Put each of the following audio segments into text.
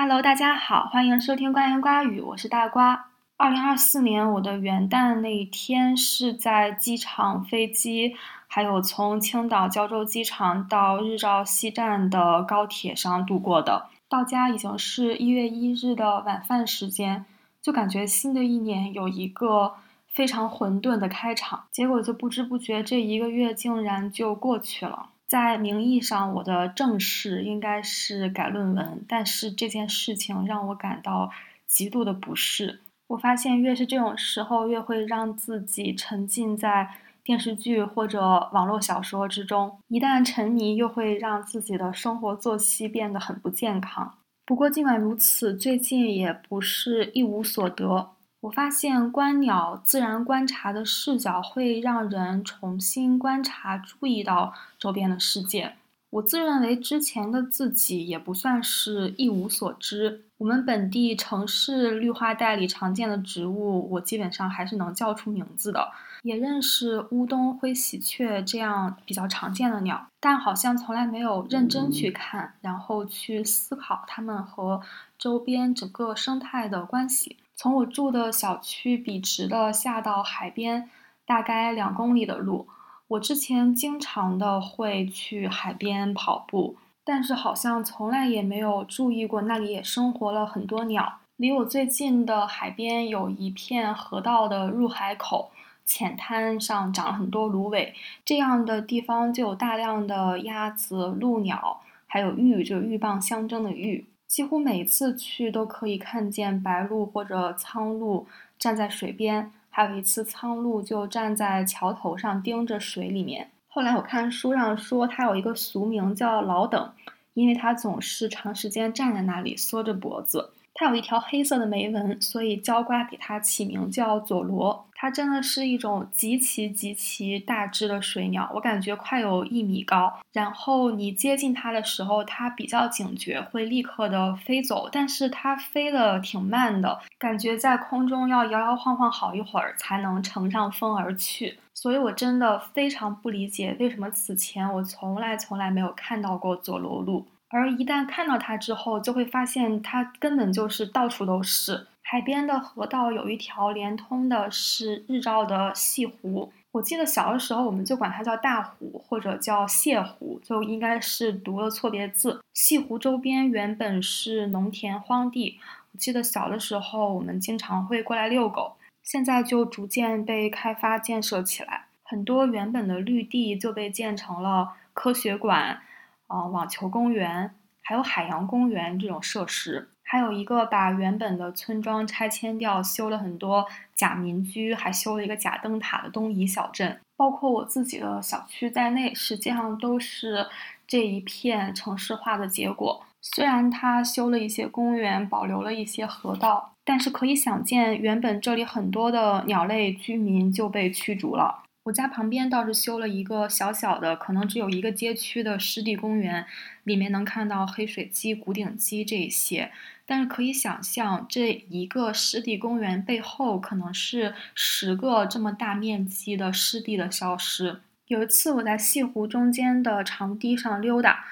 Hello，大家好，欢迎收听瓜言瓜语，我是大瓜。二零二四年我的元旦那一天是在机场、飞机，还有从青岛胶州机场到日照西站的高铁上度过的。到家已经是一月一日的晚饭时间，就感觉新的一年有一个非常混沌的开场，结果就不知不觉这一个月竟然就过去了。在名义上，我的正事应该是改论文，但是这件事情让我感到极度的不适。我发现，越是这种时候，越会让自己沉浸在电视剧或者网络小说之中。一旦沉迷，又会让自己的生活作息变得很不健康。不过，尽管如此，最近也不是一无所得。我发现观鸟、自然观察的视角会让人重新观察、注意到周边的世界。我自认为之前的自己也不算是一无所知。我们本地城市绿化带里常见的植物，我基本上还是能叫出名字的，也认识乌冬、灰喜鹊这样比较常见的鸟，但好像从来没有认真去看，然后去思考它们和周边整个生态的关系。从我住的小区笔直的下到海边，大概两公里的路。我之前经常的会去海边跑步，但是好像从来也没有注意过那里也生活了很多鸟。离我最近的海边有一片河道的入海口，浅滩上长了很多芦苇，这样的地方就有大量的鸭子、鹭鸟，还有鹬，就鹬蚌相争的鹬。几乎每次去都可以看见白鹭或者苍鹭站在水边，还有一次苍鹭就站在桥头上盯着水里面。后来我看书上说它有一个俗名叫老等，因为它总是长时间站在那里缩着脖子。它有一条黑色的眉纹，所以焦瓜给它起名叫佐罗。它真的是一种极其极其大只的水鸟，我感觉快有一米高。然后你接近它的时候，它比较警觉，会立刻的飞走。但是它飞得挺慢的，感觉在空中要摇摇晃晃好一会儿才能乘上风而去。所以我真的非常不理解，为什么此前我从来从来没有看到过佐罗鹭。而一旦看到它之后，就会发现它根本就是到处都是。海边的河道有一条连通的，是日照的西湖。我记得小的时候，我们就管它叫大湖或者叫泻湖，就应该是读了错别字。西湖周边原本是农田荒地，我记得小的时候我们经常会过来遛狗。现在就逐渐被开发建设起来，很多原本的绿地就被建成了科学馆。啊，网球公园，还有海洋公园这种设施，还有一个把原本的村庄拆迁掉，修了很多假民居，还修了一个假灯塔的东夷小镇。包括我自己的小区在内，实际上都是这一片城市化的结果。虽然它修了一些公园，保留了一些河道，但是可以想见，原本这里很多的鸟类居民就被驱逐了。我家旁边倒是修了一个小小的，可能只有一个街区的湿地公园，里面能看到黑水鸡、古顶鸡这些。但是可以想象，这一个湿地公园背后可能是十个这么大面积的湿地的消失。有一次我在西湖中间的长堤上溜达。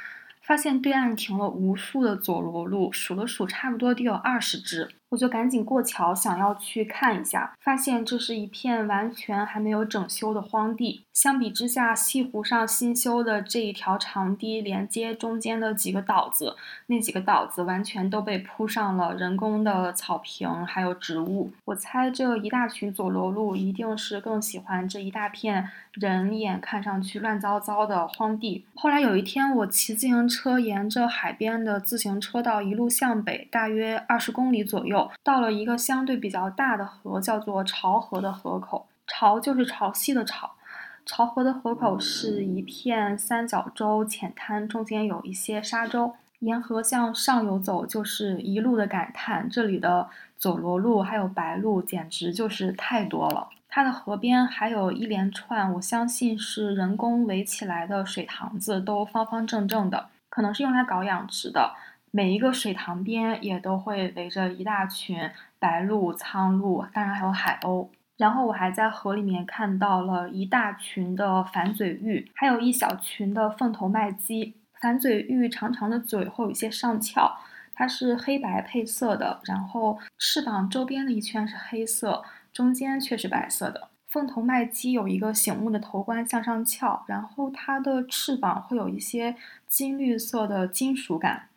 发现对岸停了无数的佐罗鹭，数了数，差不多得有二十只。我就赶紧过桥，想要去看一下。发现这是一片完全还没有整修的荒地。相比之下，西湖上新修的这一条长堤连接中间的几个岛子，那几个岛子完全都被铺上了人工的草坪，还有植物。我猜这一大群佐罗路一定是更喜欢这一大片人眼看上去乱糟糟的荒地。后来有一天，我骑自行。车沿着海边的自行车道一路向北，大约二十公里左右，到了一个相对比较大的河，叫做潮河的河口。潮就是潮汐的潮。潮河的河口是一片三角洲浅滩，中间有一些沙洲。沿河向上游走，就是一路的感叹：这里的佐罗鹭还有白鹭，简直就是太多了。它的河边还有一连串，我相信是人工围起来的水塘子，都方方正正的。可能是用来搞养殖的，每一个水塘边也都会围着一大群白鹭、苍鹭，当然还有海鸥。然后我还在河里面看到了一大群的反嘴鹬，还有一小群的凤头麦鸡。反嘴鹬长长的嘴会有一些上翘，它是黑白配色的，然后翅膀周边的一圈是黑色，中间却是白色的。凤头麦鸡有一个醒目的头冠向上翘，然后它的翅膀会有一些金绿色的金属感。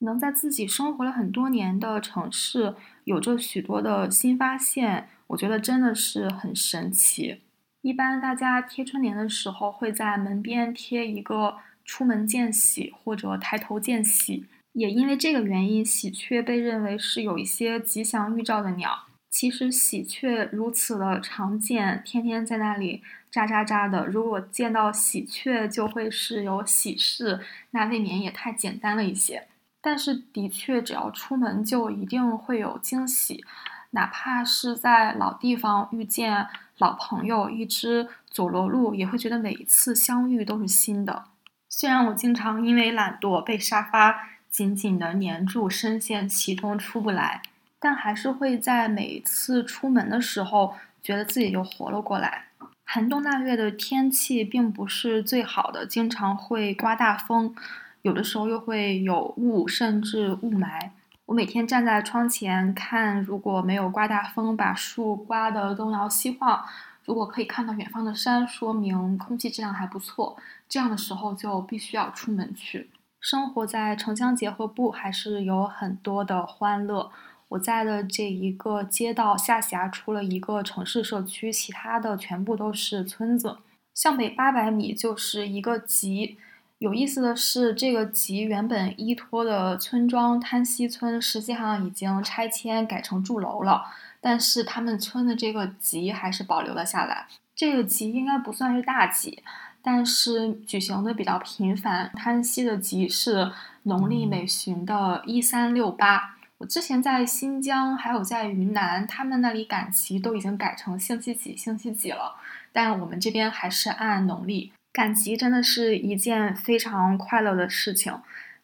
能在自己生活了很多年的城市有着许多的新发现，我觉得真的是很神奇。一般大家贴春联的时候会在门边贴一个“出门见喜”或者“抬头见喜”，也因为这个原因，喜鹊被认为是有一些吉祥预兆的鸟。其实喜鹊如此的常见，天天在那里喳喳喳的。如果见到喜鹊就会是有喜事，那未免也太简单了一些。但是的确，只要出门就一定会有惊喜，哪怕是在老地方遇见老朋友，一只佐罗鹿也会觉得每一次相遇都是新的。虽然我经常因为懒惰被沙发紧紧地粘住，深陷其中出不来。但还是会在每一次出门的时候，觉得自己又活了过来。寒冬腊月的天气并不是最好的，经常会刮大风，有的时候又会有雾，甚至雾霾。我每天站在窗前看，如果没有刮大风，把树刮得东摇西晃，如果可以看到远方的山，说明空气质量还不错。这样的时候就必须要出门去。生活在城乡结合部，还是有很多的欢乐。我在的这一个街道下辖除了一个城市社区，其他的全部都是村子。向北八百米就是一个集。有意思的是，这个集原本依托的村庄滩溪村，实际上已经拆迁改成住楼了。但是他们村的这个集还是保留了下来。这个集应该不算是大集，但是举行的比较频繁。滩溪的集是农历每旬的一三六八。我之前在新疆，还有在云南，他们那里赶集都已经改成星期几、星期几了，但我们这边还是按农历赶集，真的是一件非常快乐的事情。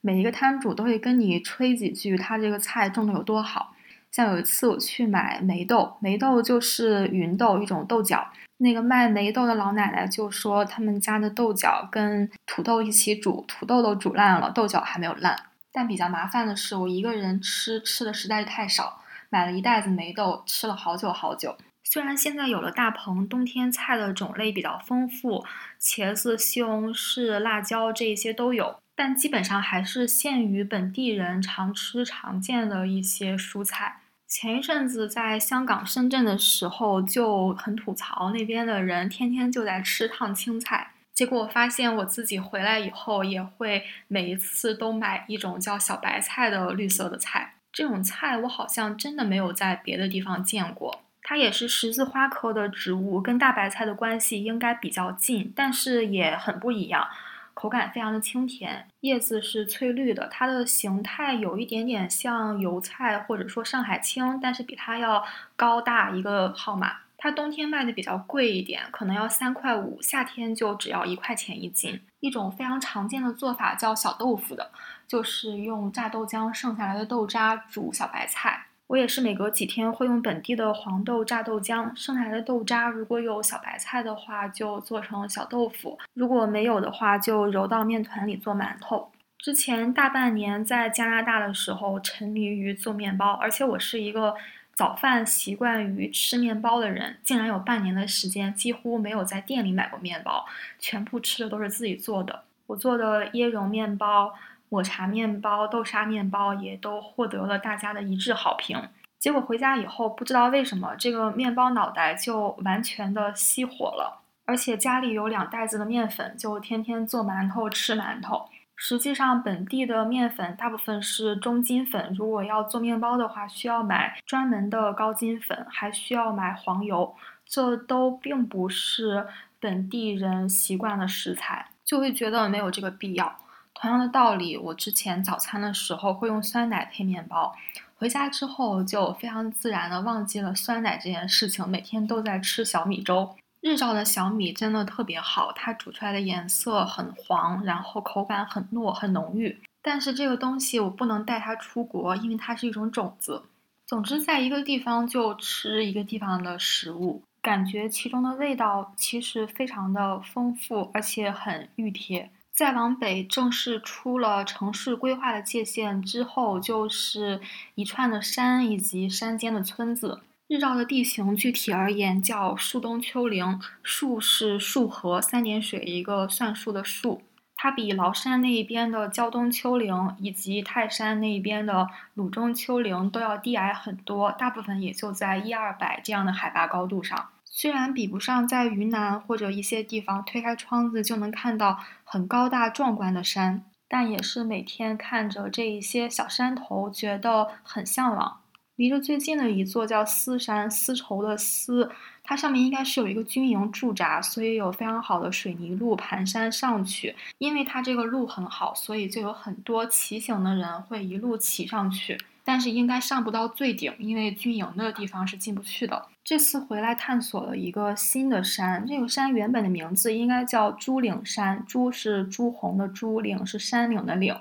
每一个摊主都会跟你吹几句，他这个菜种的有多好。像有一次我去买霉豆，霉豆就是芸豆一种豆角，那个卖霉豆的老奶奶就说他们家的豆角跟土豆一起煮，土豆都煮烂了，豆角还没有烂。但比较麻烦的是，我一个人吃吃的实在是太少，买了一袋子霉豆，吃了好久好久。虽然现在有了大棚，冬天菜的种类比较丰富，茄子、西红柿、辣椒这些都有，但基本上还是限于本地人常吃常见的一些蔬菜。前一阵子在香港、深圳的时候就很吐槽，那边的人天天就在吃烫青菜。结果我发现我自己回来以后，也会每一次都买一种叫小白菜的绿色的菜。这种菜我好像真的没有在别的地方见过。它也是十字花科的植物，跟大白菜的关系应该比较近，但是也很不一样。口感非常的清甜，叶子是翠绿的，它的形态有一点点像油菜或者说上海青，但是比它要高大一个号码。它冬天卖的比较贵一点，可能要三块五，夏天就只要一块钱一斤。一种非常常见的做法叫小豆腐的，就是用榨豆浆剩下来的豆渣煮小白菜。我也是每隔几天会用本地的黄豆榨豆浆，剩下的豆渣如果有小白菜的话，就做成小豆腐；如果没有的话，就揉到面团里做馒头。之前大半年在加拿大的时候，沉迷于做面包，而且我是一个。早饭习惯于吃面包的人，竟然有半年的时间几乎没有在店里买过面包，全部吃的都是自己做的。我做的椰蓉面包、抹茶面包、豆沙面包也都获得了大家的一致好评。结果回家以后，不知道为什么这个面包脑袋就完全的熄火了，而且家里有两袋子的面粉，就天天做馒头吃馒头。实际上，本地的面粉大部分是中筋粉。如果要做面包的话，需要买专门的高筋粉，还需要买黄油，这都并不是本地人习惯的食材，就会觉得没有这个必要。同样的道理，我之前早餐的时候会用酸奶配面包，回家之后就非常自然的忘记了酸奶这件事情，每天都在吃小米粥。日照的小米真的特别好，它煮出来的颜色很黄，然后口感很糯很浓郁。但是这个东西我不能带它出国，因为它是一种种子。总之，在一个地方就吃一个地方的食物，感觉其中的味道其实非常的丰富，而且很熨贴。再往北，正式出了城市规划的界限之后，就是一串的山以及山间的村子。日照的地形，具体而言叫树东丘陵。树是树河三点水一个算术的数，它比崂山那一边的胶东丘陵以及泰山那一边的鲁中丘陵都要低矮很多，大部分也就在一二百这样的海拔高度上。虽然比不上在云南或者一些地方推开窗子就能看到很高大壮观的山，但也是每天看着这一些小山头觉得很向往。离着最近的一座叫丝山，丝绸的丝，它上面应该是有一个军营驻扎，所以有非常好的水泥路盘山上去。因为它这个路很好，所以就有很多骑行的人会一路骑上去。但是应该上不到最顶，因为军营的地方是进不去的。这次回来探索了一个新的山，这个山原本的名字应该叫朱岭山，朱是朱红的朱，岭是山岭的岭，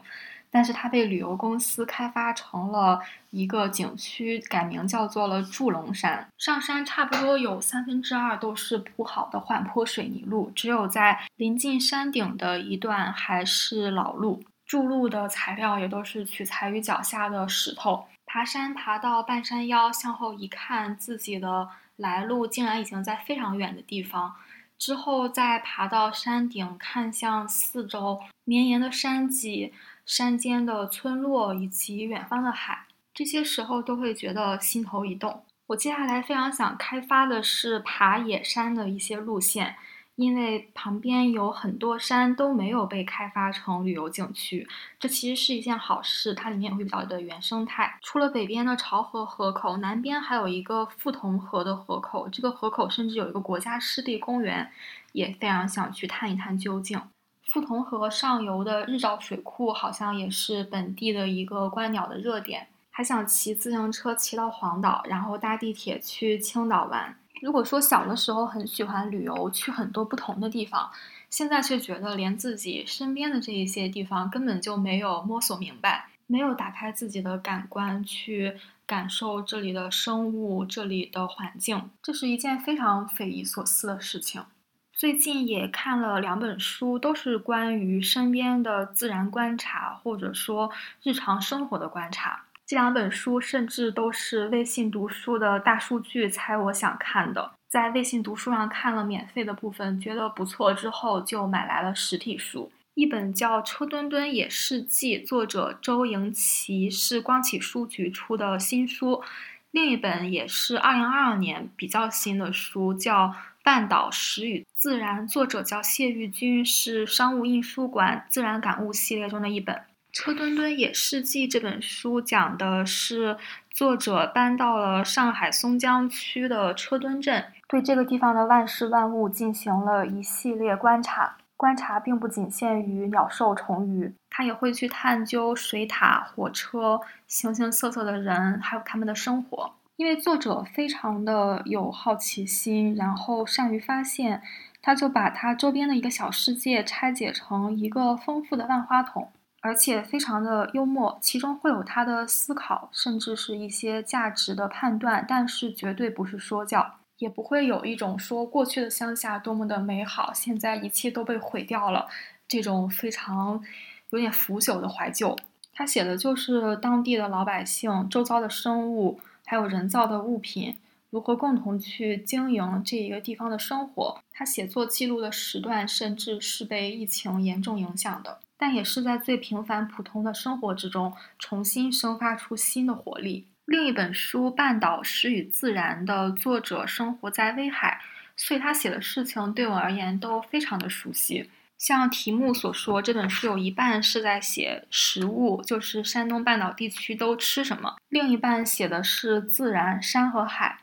但是它被旅游公司开发成了一个景区，改名叫做了祝龙山。上山差不多有三分之二都是铺好的缓坡水泥路，只有在临近山顶的一段还是老路。筑路的材料也都是取材于脚下的石头。爬山爬到半山腰，向后一看，自己的来路竟然已经在非常远的地方。之后再爬到山顶，看向四周绵延的山脊、山间的村落以及远方的海，这些时候都会觉得心头一动。我接下来非常想开发的是爬野山的一些路线。因为旁边有很多山都没有被开发成旅游景区，这其实是一件好事。它里面也会比较的原生态。除了北边的潮河河口，南边还有一个富同河的河口，这个河口甚至有一个国家湿地公园，也非常想去探一探究竟。富同河上游的日照水库好像也是本地的一个观鸟的热点，还想骑自行车骑到黄岛，然后搭地铁去青岛玩。如果说小的时候很喜欢旅游，去很多不同的地方，现在却觉得连自己身边的这一些地方根本就没有摸索明白，没有打开自己的感官去感受这里的生物、这里的环境，这是一件非常匪夷所思的事情。最近也看了两本书，都是关于身边的自然观察，或者说日常生活的观察。这两本书甚至都是微信读书的大数据猜我想看的，在微信读书上看了免费的部分，觉得不错之后就买来了实体书。一本叫《车墩墩野事记》，作者周迎奇，是光启书局出的新书；另一本也是二零二二年比较新的书，叫《半岛石与自然》，作者叫谢玉军，是商务印书馆自然感悟系列中的一本。《车墩墩野事记》这本书讲的是作者搬到了上海松江区的车墩镇，对这个地方的万事万物进行了一系列观察。观察并不仅限于鸟兽虫鱼，他也会去探究水塔、火车、形形色色的人，还有他们的生活。因为作者非常的有好奇心，然后善于发现，他就把他周边的一个小世界拆解成一个丰富的万花筒。而且非常的幽默，其中会有他的思考，甚至是一些价值的判断，但是绝对不是说教，也不会有一种说过去的乡下多么的美好，现在一切都被毁掉了这种非常有点腐朽的怀旧。他写的就是当地的老百姓、周遭的生物，还有人造的物品如何共同去经营这一个地方的生活。他写作记录的时段，甚至是被疫情严重影响的。但也是在最平凡普通的生活之中，重新生发出新的活力。另一本书《半岛诗与自然》的作者生活在威海，所以他写的事情对我而言都非常的熟悉。像题目所说，这本书有一半是在写食物，就是山东半岛地区都吃什么；另一半写的是自然，山和海。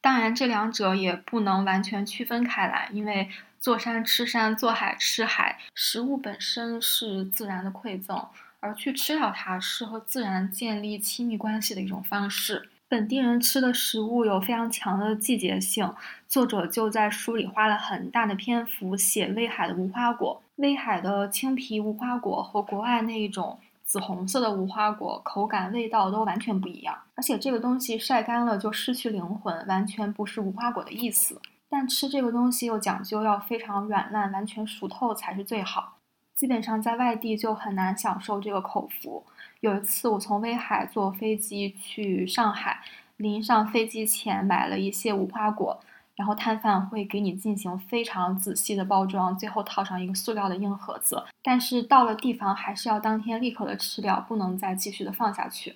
当然，这两者也不能完全区分开来，因为。坐山吃山，坐海吃海。食物本身是自然的馈赠，而去吃掉它是和自然建立亲密关系的一种方式。本地人吃的食物有非常强的季节性，作者就在书里花了很大的篇幅写威海的无花果。威海的青皮无花果和国外那一种紫红色的无花果，口感、味道都完全不一样。而且这个东西晒干了就失去灵魂，完全不是无花果的意思。但吃这个东西又讲究要非常软烂、完全熟透才是最好。基本上在外地就很难享受这个口福。有一次我从威海坐飞机去上海，临上飞机前买了一些无花果。然后摊贩会给你进行非常仔细的包装，最后套上一个塑料的硬盒子。但是到了地方还是要当天立刻的吃掉，不能再继续的放下去。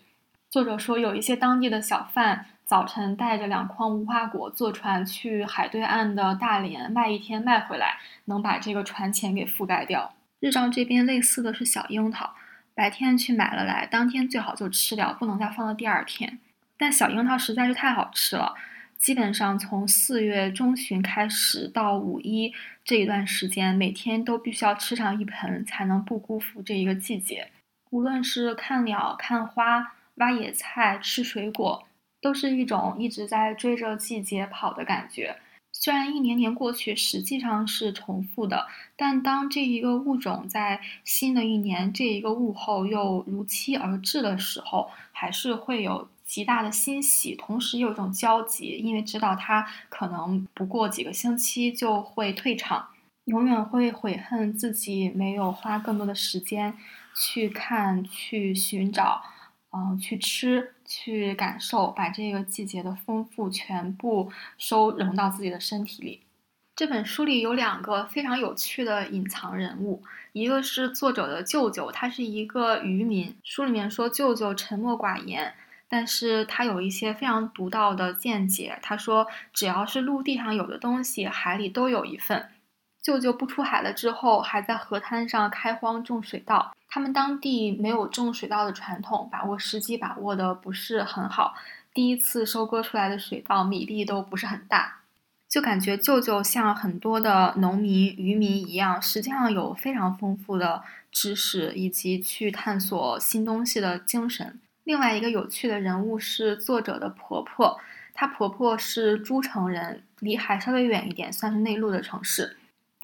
作者说，有一些当地的小贩早晨带着两筐无花果坐船去海对岸的大连卖一天卖回来，能把这个船钱给覆盖掉。日照这边类似的是小樱桃，白天去买了来，当天最好就吃掉，不能再放到第二天。但小樱桃实在是太好吃了。基本上从四月中旬开始到五一这一段时间，每天都必须要吃上一盆，才能不辜负这一个季节。无论是看鸟、看花、挖野菜、吃水果，都是一种一直在追着季节跑的感觉。虽然一年年过去，实际上是重复的，但当这一个物种在新的一年这一个物候又如期而至的时候，还是会有。极大的欣喜，同时有一种焦急，因为知道它可能不过几个星期就会退场，永远会悔恨自己没有花更多的时间去看、去寻找、嗯，去吃、去感受，把这个季节的丰富全部收融到自己的身体里。这本书里有两个非常有趣的隐藏人物，一个是作者的舅舅，他是一个渔民。书里面说舅舅沉默寡言。但是他有一些非常独到的见解。他说，只要是陆地上有的东西，海里都有一份。舅舅不出海了之后，还在河滩上开荒种水稻。他们当地没有种水稻的传统，把握时机把握的不是很好。第一次收割出来的水稻米粒都不是很大，就感觉舅舅像很多的农民、渔民一样，实际上有非常丰富的知识以及去探索新东西的精神。另外一个有趣的人物是作者的婆婆，她婆婆是诸城人，离海稍微远一点，算是内陆的城市。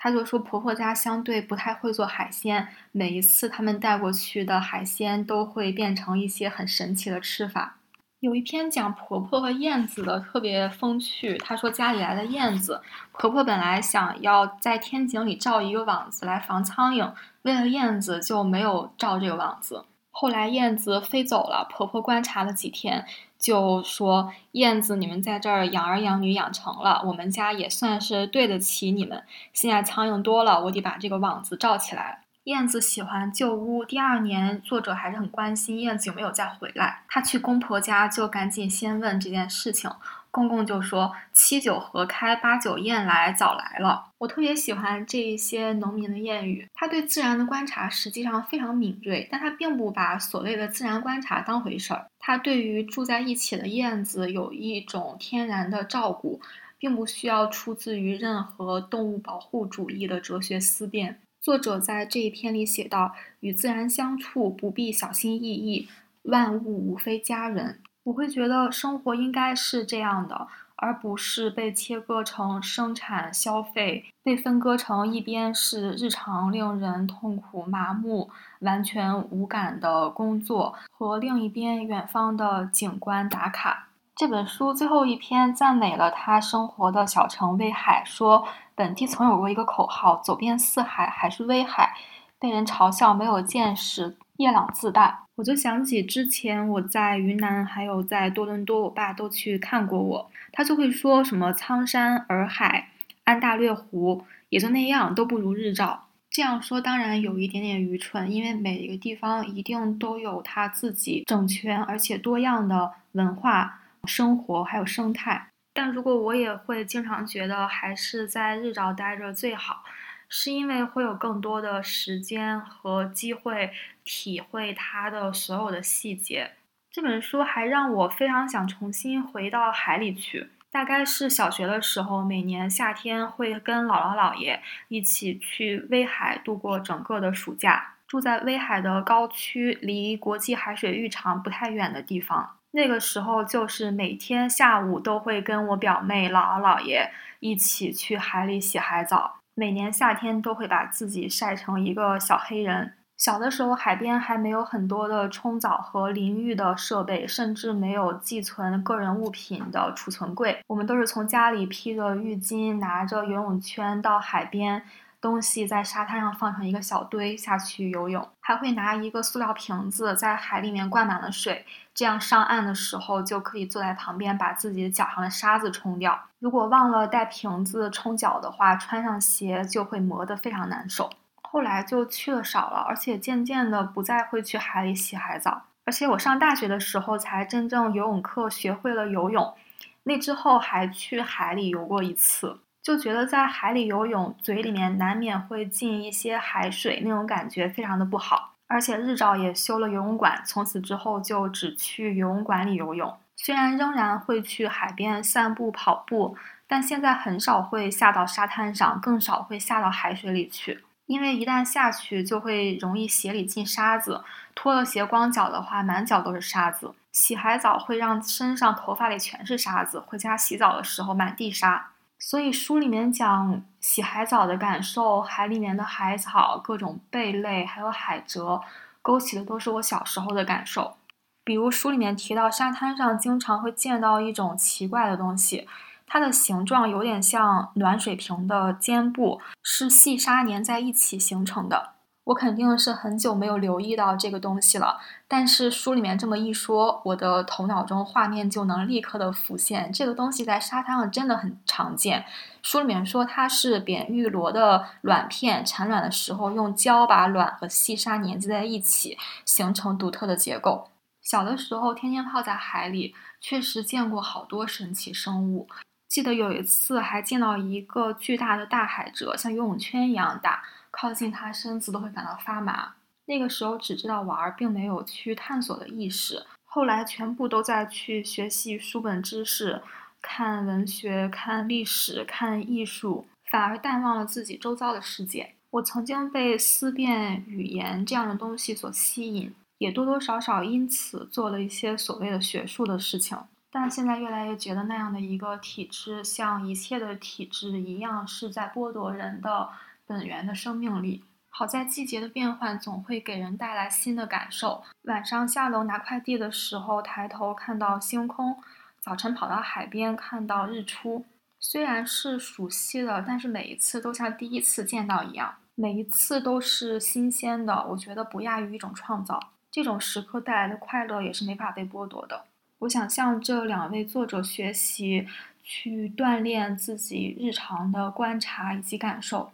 她就说婆婆家相对不太会做海鲜，每一次他们带过去的海鲜都会变成一些很神奇的吃法。有一篇讲婆婆和燕子的特别风趣，她说家里来了燕子，婆婆本来想要在天井里罩一个网子来防苍蝇，为了燕子就没有罩这个网子。后来燕子飞走了，婆婆观察了几天，就说：“燕子，你们在这儿养儿养女养成了，我们家也算是对得起你们。现在苍蝇多了，我得把这个网子罩起来。”燕子喜欢旧屋。第二年，作者还是很关心燕子有没有再回来。他去公婆家，就赶紧先问这件事情。公公就说：“七九河开，八九雁来，早来了。”我特别喜欢这一些农民的谚语。他对自然的观察实际上非常敏锐，但他并不把所谓的自然观察当回事儿。他对于住在一起的燕子有一种天然的照顾，并不需要出自于任何动物保护主义的哲学思辨。作者在这一篇里写道：“与自然相处，不必小心翼翼，万物无非家人。”我会觉得生活应该是这样的，而不是被切割成生产、消费，被分割成一边是日常令人痛苦、麻木、完全无感的工作，和另一边远方的景观打卡。这本书最后一篇赞美了他生活的小城威海，说本地曾有过一个口号：“走遍四海还是威海”，被人嘲笑没有见识。夜朗自大，我就想起之前我在云南，还有在多伦多，我爸都去看过我，他就会说什么苍山洱海、安大略湖也就那样，都不如日照。这样说当然有一点点愚蠢，因为每一个地方一定都有它自己整全而且多样的文化、生活还有生态。但如果我也会经常觉得还是在日照待着最好。是因为会有更多的时间和机会体会它的所有的细节。这本书还让我非常想重新回到海里去。大概是小学的时候，每年夏天会跟姥姥姥爷一起去威海度过整个的暑假。住在威海的高区，离国际海水浴场不太远的地方。那个时候，就是每天下午都会跟我表妹、姥姥姥爷一起去海里洗海澡。每年夏天都会把自己晒成一个小黑人。小的时候，海边还没有很多的冲澡和淋浴的设备，甚至没有寄存个人物品的储存柜。我们都是从家里披着浴巾，拿着游泳圈到海边，东西在沙滩上放成一个小堆下去游泳，还会拿一个塑料瓶子在海里面灌满了水，这样上岸的时候就可以坐在旁边把自己脚上的沙子冲掉。如果忘了带瓶子冲脚的话，穿上鞋就会磨得非常难受。后来就去的少了，而且渐渐的不再会去海里洗海澡。而且我上大学的时候才真正游泳课学会了游泳，那之后还去海里游过一次。就觉得在海里游泳，嘴里面难免会进一些海水，那种感觉非常的不好。而且日照也修了游泳馆，从此之后就只去游泳馆里游泳。虽然仍然会去海边散步、跑步，但现在很少会下到沙滩上，更少会下到海水里去。因为一旦下去，就会容易鞋里进沙子，脱了鞋光脚的话，满脚都是沙子。洗海澡会让身上、头发里全是沙子，回家洗澡的时候满地沙。所以书里面讲洗海澡的感受，海里面的海草、各种贝类，还有海蜇，勾起的都是我小时候的感受。比如书里面提到，沙滩上经常会见到一种奇怪的东西，它的形状有点像暖水瓶的肩部，是细沙粘在一起形成的。我肯定是很久没有留意到这个东西了，但是书里面这么一说，我的头脑中画面就能立刻的浮现。这个东西在沙滩上真的很常见。书里面说它是扁玉螺的卵片产卵的时候，用胶把卵和细沙粘接在一起，形成独特的结构。小的时候天天泡在海里，确实见过好多神奇生物。记得有一次还见到一个巨大的大海蜇，像游泳圈一样大。靠近他，身子都会感到发麻。那个时候只知道玩，并没有去探索的意识。后来全部都在去学习书本知识，看文学、看历史、看艺术，反而淡忘了自己周遭的世界。我曾经被思辨语言这样的东西所吸引，也多多少少因此做了一些所谓的学术的事情。但现在越来越觉得那样的一个体制，像一切的体制一样，是在剥夺人的。本源的生命力。好在季节的变换总会给人带来新的感受。晚上下楼拿快递的时候，抬头看到星空；早晨跑到海边看到日出。虽然是熟悉的，但是每一次都像第一次见到一样，每一次都是新鲜的。我觉得不亚于一种创造。这种时刻带来的快乐也是没法被剥夺的。我想向这两位作者学习，去锻炼自己日常的观察以及感受。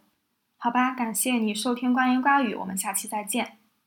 好吧，感谢你收听《关于瓜语》，我们下期再见。